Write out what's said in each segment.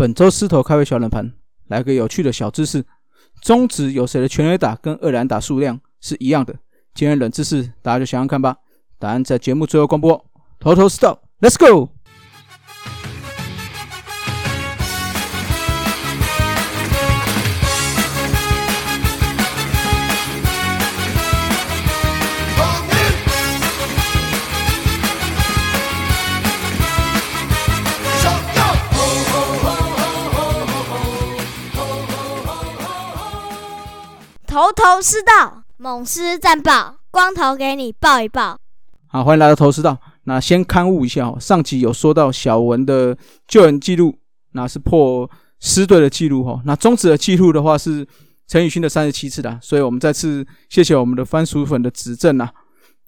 本周狮头开胃小冷盘，来个有趣的小知识：中职有谁的全垒打跟二垒打数量是一样的？今天冷知识，大家就想想看吧。答案在节目最后公布。头头是道，Let's go！头头是道，猛狮战报，光头给你报一报。好，欢迎来到头师道。那先刊物一下哦，上集有说到小文的救援记录，那是破狮队的记录哈。那终止的记录的话是陈宇勋的三十七次的，所以我们再次谢谢我们的番薯粉的指正啊。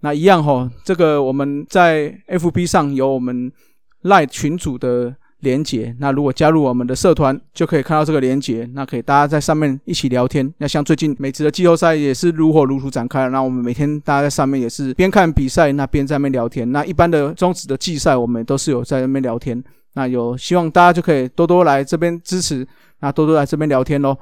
那一样哈，这个我们在 FB 上有我们赖群组的。连接，那如果加入我们的社团，就可以看到这个连接，那可以大家在上面一起聊天。那像最近美职的季后赛也是如火如荼展开，那我们每天大家在上面也是边看比赛，那边在那边聊天。那一般的中职的季赛，我们都是有在那边聊天。那有希望大家就可以多多来这边支持，那多多来这边聊天喽。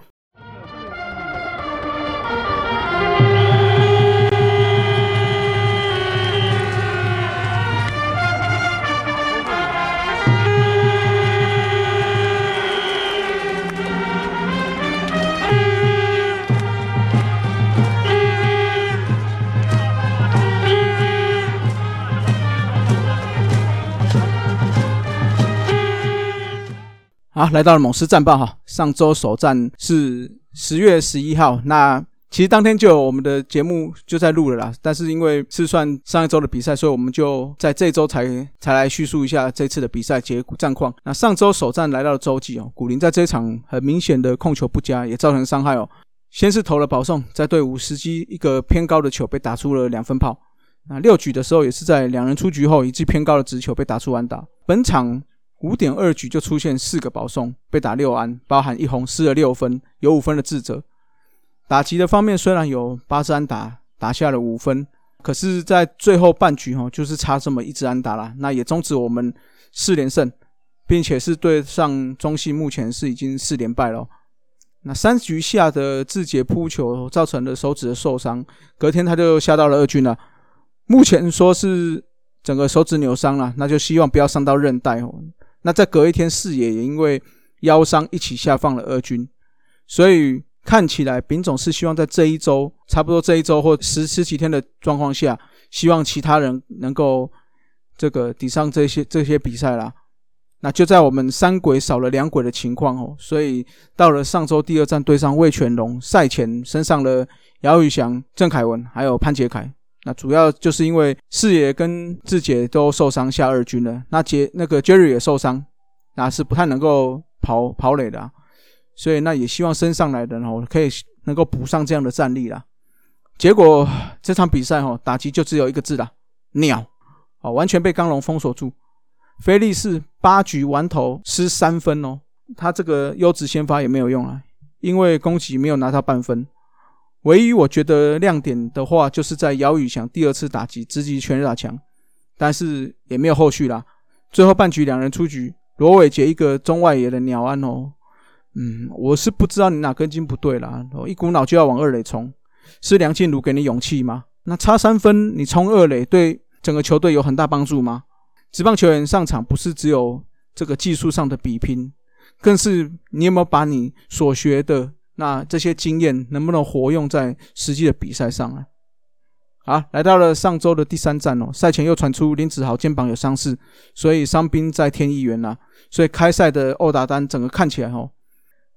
好，来到了猛狮战报哈。上周首战是十月十一号，那其实当天就有我们的节目就在录了啦。但是因为是算上一周的比赛，所以我们就在这周才才来叙述一下这次的比赛结果战况。那上周首战来到了洲际哦，古林在这一场很明显的控球不佳，也造成伤害哦。先是投了保送，在队伍时机一个偏高的球被打出了两分炮。那六局的时候也是在两人出局后，一记偏高的直球被打出完打。本场。五点二局就出现四个保送，被打六安，包含一红，失了六分，有五分的自责。打击的方面虽然有八支安打，打下了五分，可是，在最后半局哈，就是差这么一支安打啦，那也终止我们四连胜，并且是对上中信，目前是已经四连败了。那三局下的志杰扑球造成了手指的受伤，隔天他就下到了二军了，目前说是整个手指扭伤了，那就希望不要伤到韧带哦。那在隔一天，四野也因为腰伤一起下放了二军，所以看起来丙总是希望在这一周，差不多这一周或十十几天的状况下，希望其他人能够这个抵上这些这些比赛啦。那就在我们三鬼少了两鬼的情况哦，所以到了上周第二站对上魏全龙，赛前升上了姚宇翔、郑凯文还有潘杰凯。那主要就是因为四爷跟志杰都受伤下二军了，那杰那个 Jerry 也受伤，那是不太能够跑跑垒的，所以那也希望升上来的哦可以能够补上这样的战力啦。结果这场比赛哈打击就只有一个字啦，鸟，哦完全被刚龙封锁住。菲利士八局完投失三分哦，他这个优质先发也没有用啊，因为攻击没有拿到半分。唯一我觉得亮点的话，就是在姚宇翔第二次打击直击全打墙，但是也没有后续啦。最后半局两人出局，罗伟杰一个中外野的鸟安哦，嗯，我是不知道你哪根筋不对啦，一股脑就要往二垒冲，是梁静茹给你勇气吗？那差三分你冲二垒，对整个球队有很大帮助吗？职棒球员上场不是只有这个技术上的比拼，更是你有没有把你所学的。那这些经验能不能活用在实际的比赛上啊？好，来到了上周的第三站哦，赛前又传出林子豪肩膀有伤势，所以伤兵在天一员呐。所以开赛的欧打单整个看起来哦，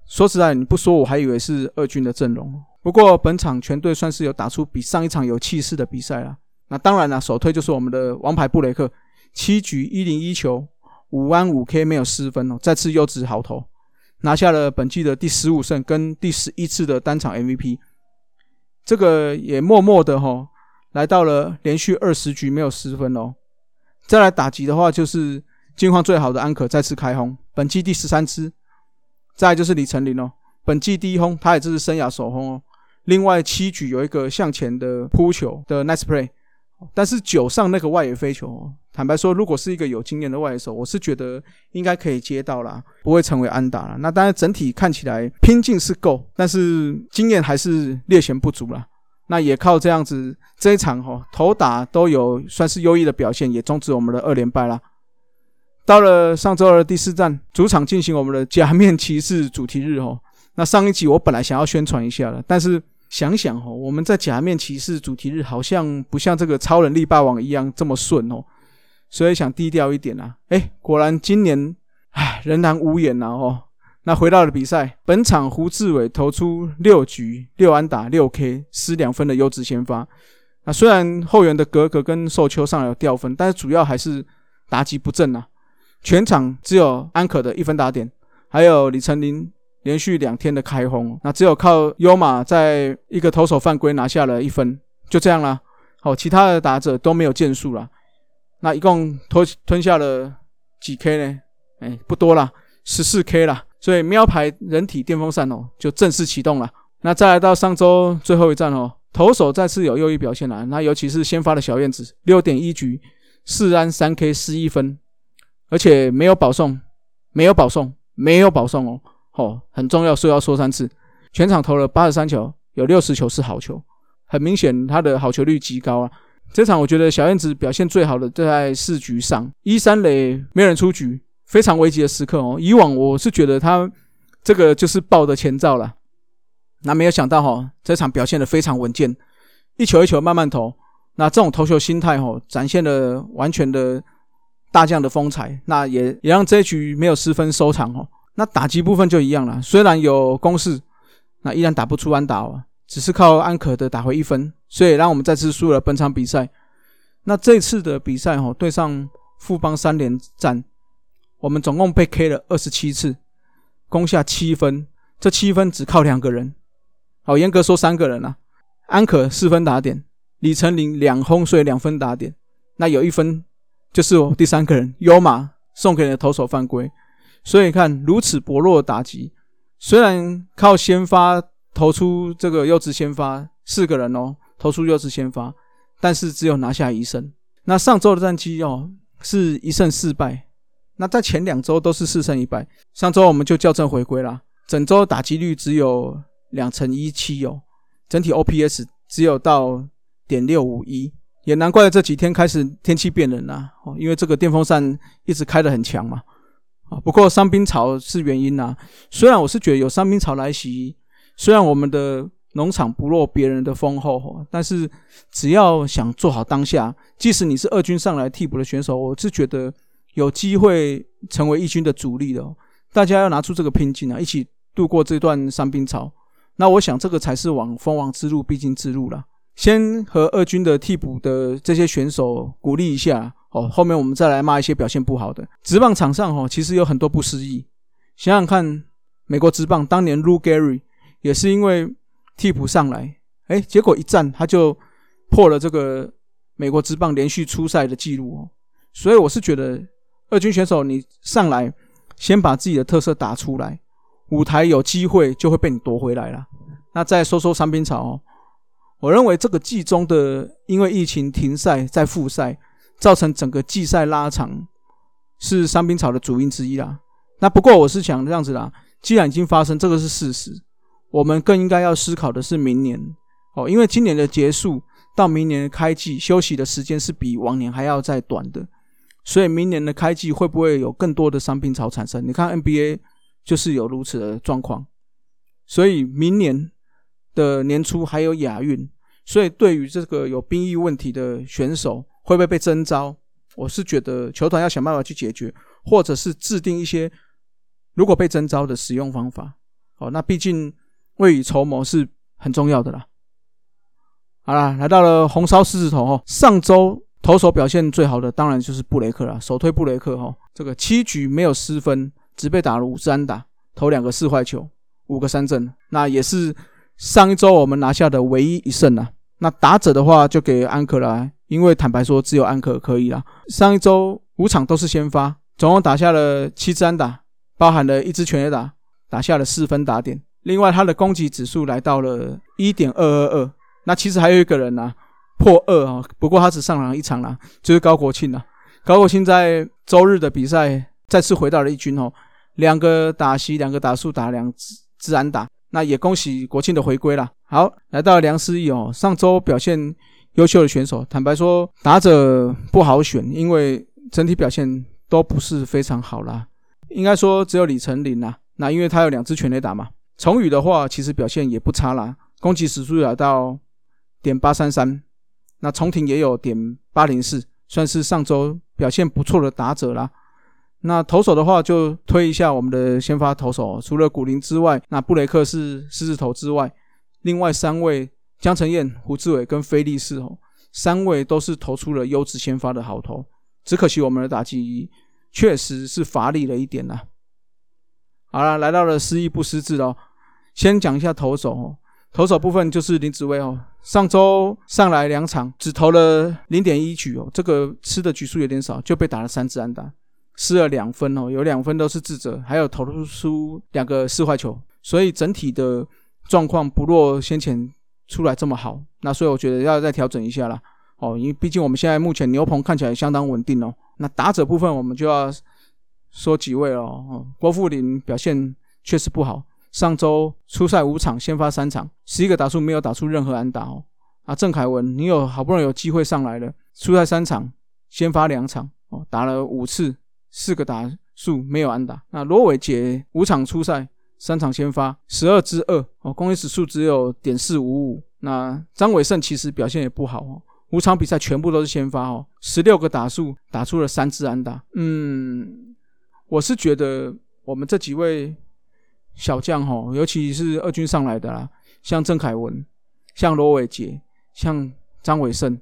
说实在你不说我还以为是二军的阵容。不过本场全队算是有打出比上一场有气势的比赛了。那当然了，首推就是我们的王牌布雷克，七局一零一球，五安五 K 没有失分哦，再次优质好投。拿下了本季的第十五胜跟第十一次的单场 MVP，这个也默默的哈来到了连续二十局没有失分哦。再来打击的话，就是近况最好的安可再次开轰，本季第十三支。再就是李成林哦，本季第一轰，他也这是生涯首轰哦。另外七局有一个向前的扑球的 nice play，但是九上那个外野飞球，坦白说，如果是一个有经验的外野手，我是觉得应该可以接到啦，不会成为安打了。那当然整体看起来拼劲是够，但是经验还是略显不足了。那也靠这样子这一场哈，投打都有算是优异的表现，也终止我们的二连败了。到了上周二第四站，主场进行我们的假面骑士主题日哦。那上一集我本来想要宣传一下的，但是。想想哦，我们在假面骑士主题日好像不像这个超能力霸王一样这么顺哦，所以想低调一点啊。哎，果然今年唉仍然无言呐哦。那回到了比赛，本场胡志伟投出六局六安打六 K 失两分的优质先发。那虽然后援的格格跟寿秋上有掉分，但是主要还是打击不正啊。全场只有安可的一分打点，还有李成林。连续两天的开轰，那只有靠优马在一个投手犯规拿下了一分，就这样了。好，其他的打者都没有建树了。那一共吞吞下了几 K 呢？哎，不多了，十四 K 了。所以喵牌人体电风扇哦，就正式启动了。那再来到上周最后一战哦，投手再次有优异表现了。那尤其是先发的小燕子，六点一局四安三 K 失一分，而且没有保送，没有保送，没有保送哦。哦，很重要，所以要说三次。全场投了八十三球，有六十球是好球，很明显他的好球率极高啊。这场我觉得小燕子表现最好的就在四局上，一三垒没人出局，非常危急的时刻哦。以往我是觉得他这个就是爆的前兆了，那没有想到哈，这场表现的非常稳健，一球一球慢慢投，那这种投球心态哈，展现了完全的大将的风采，那也也让这一局没有失分收场哦。那打击部分就一样了，虽然有攻势，那依然打不出安打哦，只是靠安可的打回一分，所以让我们再次输了本场比赛。那这次的比赛哦，对上富邦三连战，我们总共被 K 了二十七次，攻下七分，这七分只靠两个人，好严格说三个人啊，安可四分打点，李成林两轰，所以两分打点，那有一分就是我第三个人优马送给你的投手犯规。所以看如此薄弱的打击，虽然靠先发投出这个优质先发四个人哦，投出优质先发，但是只有拿下一胜。那上周的战绩哦是一胜四败，那在前两周都是四胜一败。上周我们就校正回归了，整周打击率只有两成一七哦，整体 OPS 只有到点六五一，也难怪这几天开始天气变冷了哦，因为这个电风扇一直开得很强嘛。不过伤兵潮是原因呐。虽然我是觉得有伤兵潮来袭，虽然我们的农场不落别人的丰厚，但是只要想做好当下，即使你是二军上来替补的选手，我是觉得有机会成为一军的主力的。大家要拿出这个拼劲啊，一起度过这段伤兵潮。那我想这个才是往封王之路必经之路了。先和二军的替补的这些选手鼓励一下。哦，后面我们再来骂一些表现不好的。职棒场上哦，其实有很多不失意。想想看，美国职棒当年 Lu Gary 也是因为替补上来，哎，结果一战他就破了这个美国职棒连续出赛的记录哦。所以我是觉得，二军选手你上来先把自己的特色打出来，舞台有机会就会被你夺回来了。那再说说伤兵潮哦。我认为这个季中的因为疫情停赛再复赛。造成整个季赛拉长，是伤兵潮的主因之一啦。那不过我是想这样子啦，既然已经发生，这个是事实，我们更应该要思考的是明年哦，因为今年的结束到明年的开季休息的时间是比往年还要再短的，所以明年的开季会不会有更多的伤兵潮产生？你看 NBA 就是有如此的状况，所以明年的年初还有亚运，所以对于这个有兵役问题的选手。会不会被征召？我是觉得球团要想办法去解决，或者是制定一些如果被征召的使用方法。哦，那毕竟未雨绸缪是很重要的啦。好啦，来到了红烧狮子头哦。上周投手表现最好的当然就是布雷克了，首推布雷克哈。这个七局没有失分，只被打了五三打，投两个四坏球，五个三振，那也是上一周我们拿下的唯一一胜啊。那打者的话就给安克了。因为坦白说，只有安可可以啦。上一周五场都是先发，总共打下了七支安打，包含了一支全垒打，打下了四分打点。另外，他的攻击指数来到了一点二二二。那其实还有一个人呢，破二啊，不过他只上场一场啦，就是高国庆啦。高国庆在周日的比赛再次回到了一军哦，两个打席，两个打数，打两支安打。那也恭喜国庆的回归啦。好，来到梁思义哦，上周表现优秀的选手，坦白说打者不好选，因为整体表现都不是非常好啦。应该说只有李成林啦，那因为他有两支全垒打嘛。崇宇的话其实表现也不差啦，攻击指数达到点八三三。那重庭也有点八零四，算是上周表现不错的打者啦。那投手的话，就推一下我们的先发投手，除了古林之外，那布雷克是狮子头之外，另外三位江承彦、胡志伟跟菲利士哦，三位都是投出了优质先发的好投，只可惜我们的打击确实是乏力了一点呐。好了，来到了失意不失智哦，先讲一下投手哦。投手部分就是林子威哦，上周上来两场只投了零点一局哦，这个吃的局数有点少，就被打了三支安打，失了两分哦，有两分都是智者，还有投出两个四坏球，所以整体的状况不若先前出来这么好，那所以我觉得要再调整一下啦。哦，因为毕竟我们现在目前牛棚看起来相当稳定哦，那打者部分我们就要说几位了哦，郭富林表现确实不好。上周初赛五场，先发三场，十一个打数没有打出任何安打哦。啊，郑凯文，你有好不容易有机会上来了，初赛三场，先发两场哦，打了五次，四个打数没有安打。那罗伟杰五场初赛，三场先发，十二支二哦，攻击指数只有点四五五。那张伟胜其实表现也不好哦，五场比赛全部都是先发哦，十六个打数打出了三支安打。嗯，我是觉得我们这几位。小将吼，尤其是二军上来的啦，像郑凯文、像罗伟杰、像张伟胜，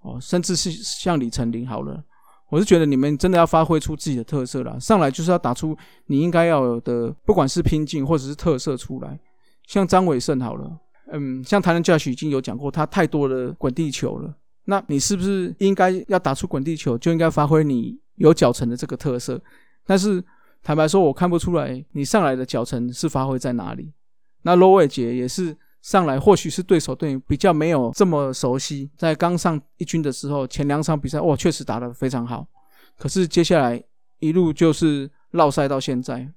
哦，甚至是像李成林，好了，我是觉得你们真的要发挥出自己的特色了，上来就是要打出你应该要有的，不管是拼劲或者是特色出来。像张伟胜好了，嗯，像台南教许已经有讲过，他太多的滚地球了，那你是不是应该要打出滚地球，就应该发挥你有脚程的这个特色？但是。坦白说，我看不出来你上来的脚程是发挥在哪里。那罗伟杰也是上来，或许是对手对你比较没有这么熟悉。在刚上一军的时候，前两场比赛哇，确实打得非常好。可是接下来一路就是绕赛到现在，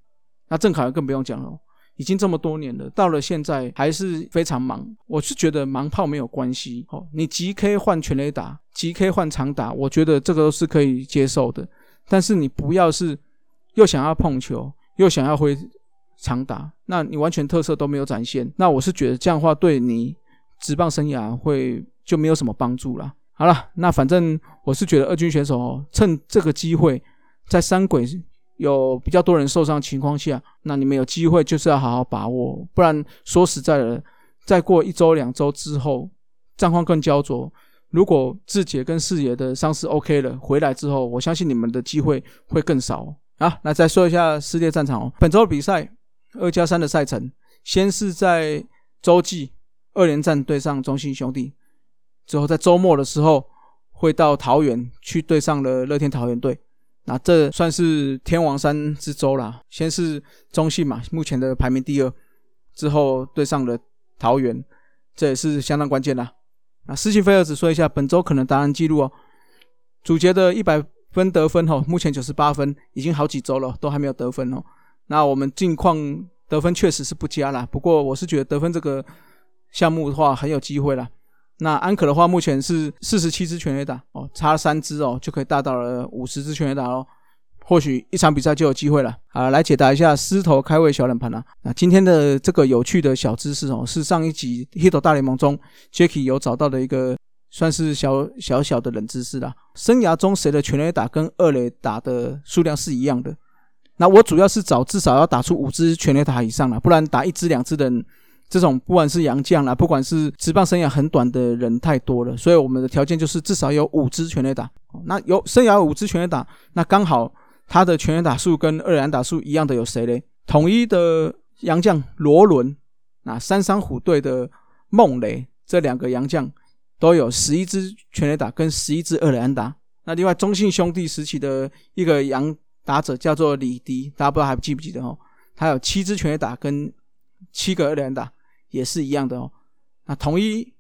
那郑凯更不用讲了，已经这么多年了，到了现在还是非常忙。我是觉得忙炮没有关系哦，你即 K 换全垒打，即 K 换长打，我觉得这个都是可以接受的。但是你不要是。又想要碰球，又想要挥长打，那你完全特色都没有展现。那我是觉得这样话，对你职棒生涯会就没有什么帮助了。好了，那反正我是觉得二军选手哦趁这个机会，在三鬼有比较多人受伤情况下，那你们有机会就是要好好把握，不然说实在的，再过一周两周之后，战况更焦灼。如果志杰跟四爷的伤势 OK 了，回来之后，我相信你们的机会会更少。好，那再说一下世界战场哦。本周的比赛二加三的赛程，先是在洲际二连战对上中信兄弟，之后在周末的时候会到桃园去对上了乐天桃园队。那这算是天王山之周啦。先是中信嘛，目前的排名第二，之后对上了桃园，这也是相当关键的。那斯琴菲尔只说一下本周可能达人记录哦，主角的一百。分得分哦，目前九十八分，已经好几周了，都还没有得分哦。那我们近况得分确实是不佳啦，不过我是觉得得分这个项目的话很有机会啦。那安可的话，目前是四十七支全垒打哦，差三支哦，就可以达到了五十支全垒打哦。或许一场比赛就有机会了。好，来解答一下狮头开胃小冷盘啊。那今天的这个有趣的小知识哦，是上一集《Hit 大联盟》中 Jacky 有找到的一个。算是小小小的冷知识啦。生涯中谁的全垒打跟二垒打的数量是一样的？那我主要是找至少要打出五支全垒打以上了，不然打一支两支的这种，不管是洋将啦，不管是职棒生涯很短的人太多了，所以我们的条件就是至少有五支全垒打。那有生涯五支全垒打，那刚好他的全垒打数跟二垒打数一样的有谁嘞？统一的洋将罗伦，那三山虎队的孟雷，这两个洋将。都有十一支全垒打跟十一支二垒安打。那另外中信兄弟时期的一个洋打者叫做李迪，大家不知道还记不记得哦？他有七支全垒打跟七个二垒安打，也是一样的哦。那统一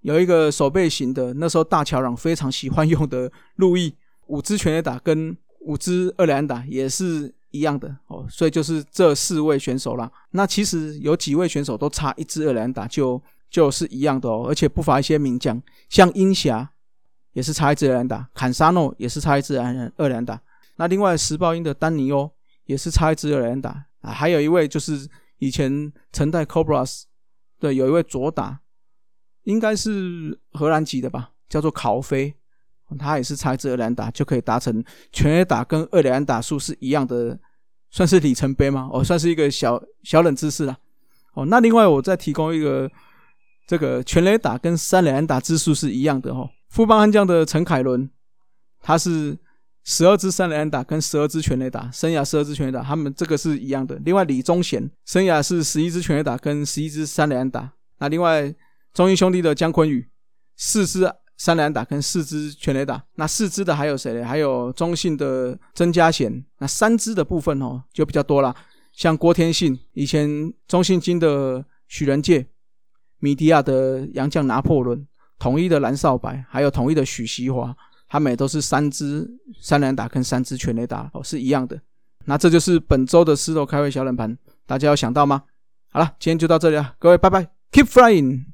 有一个手背型的，那时候大乔朗非常喜欢用的路易五支全垒打跟五支二垒打也是一样的哦，所以就是这四位选手啦。那其实有几位选手都差一支二垒打就就是一样的哦，而且不乏一些名将，像英侠也是差一支二垒打，坎沙诺也是差一支二二垒打。那另外石豹鹰的丹尼欧也是差一支二垒打啊，还有一位就是以前曾代 Cobras 对有一位左打，应该是荷兰籍的吧，叫做考菲，他也是差一支二垒打就可以达成全垒打跟二垒打数是一样的，算是里程碑吗？哦，算是一个小小冷知识啦。哦，那另外我再提供一个，这个全垒打跟三垒打支数是一样的哦。富邦悍将的陈凯伦，他是。十二支三垒安打跟十二支全垒打，生涯十二支全垒打，他们这个是一样的。另外李宗贤生涯是十一支全垒打跟十一支三垒安打。那另外中英兄弟的姜昆宇四支三垒安打跟四支全垒打。那四支的还有谁呢？还有中信的曾家贤。那三支的部分哦就比较多了，像郭天信，以前中信金的许仁介，米迪亚的洋将拿破仑，统一的蓝少白，还有统一的许锡华。他们也都是三支三连打跟三支全垒打哦，是一样的。那这就是本周的狮头开会小冷盘，大家有想到吗？好了，今天就到这里了，各位拜拜，Keep flying。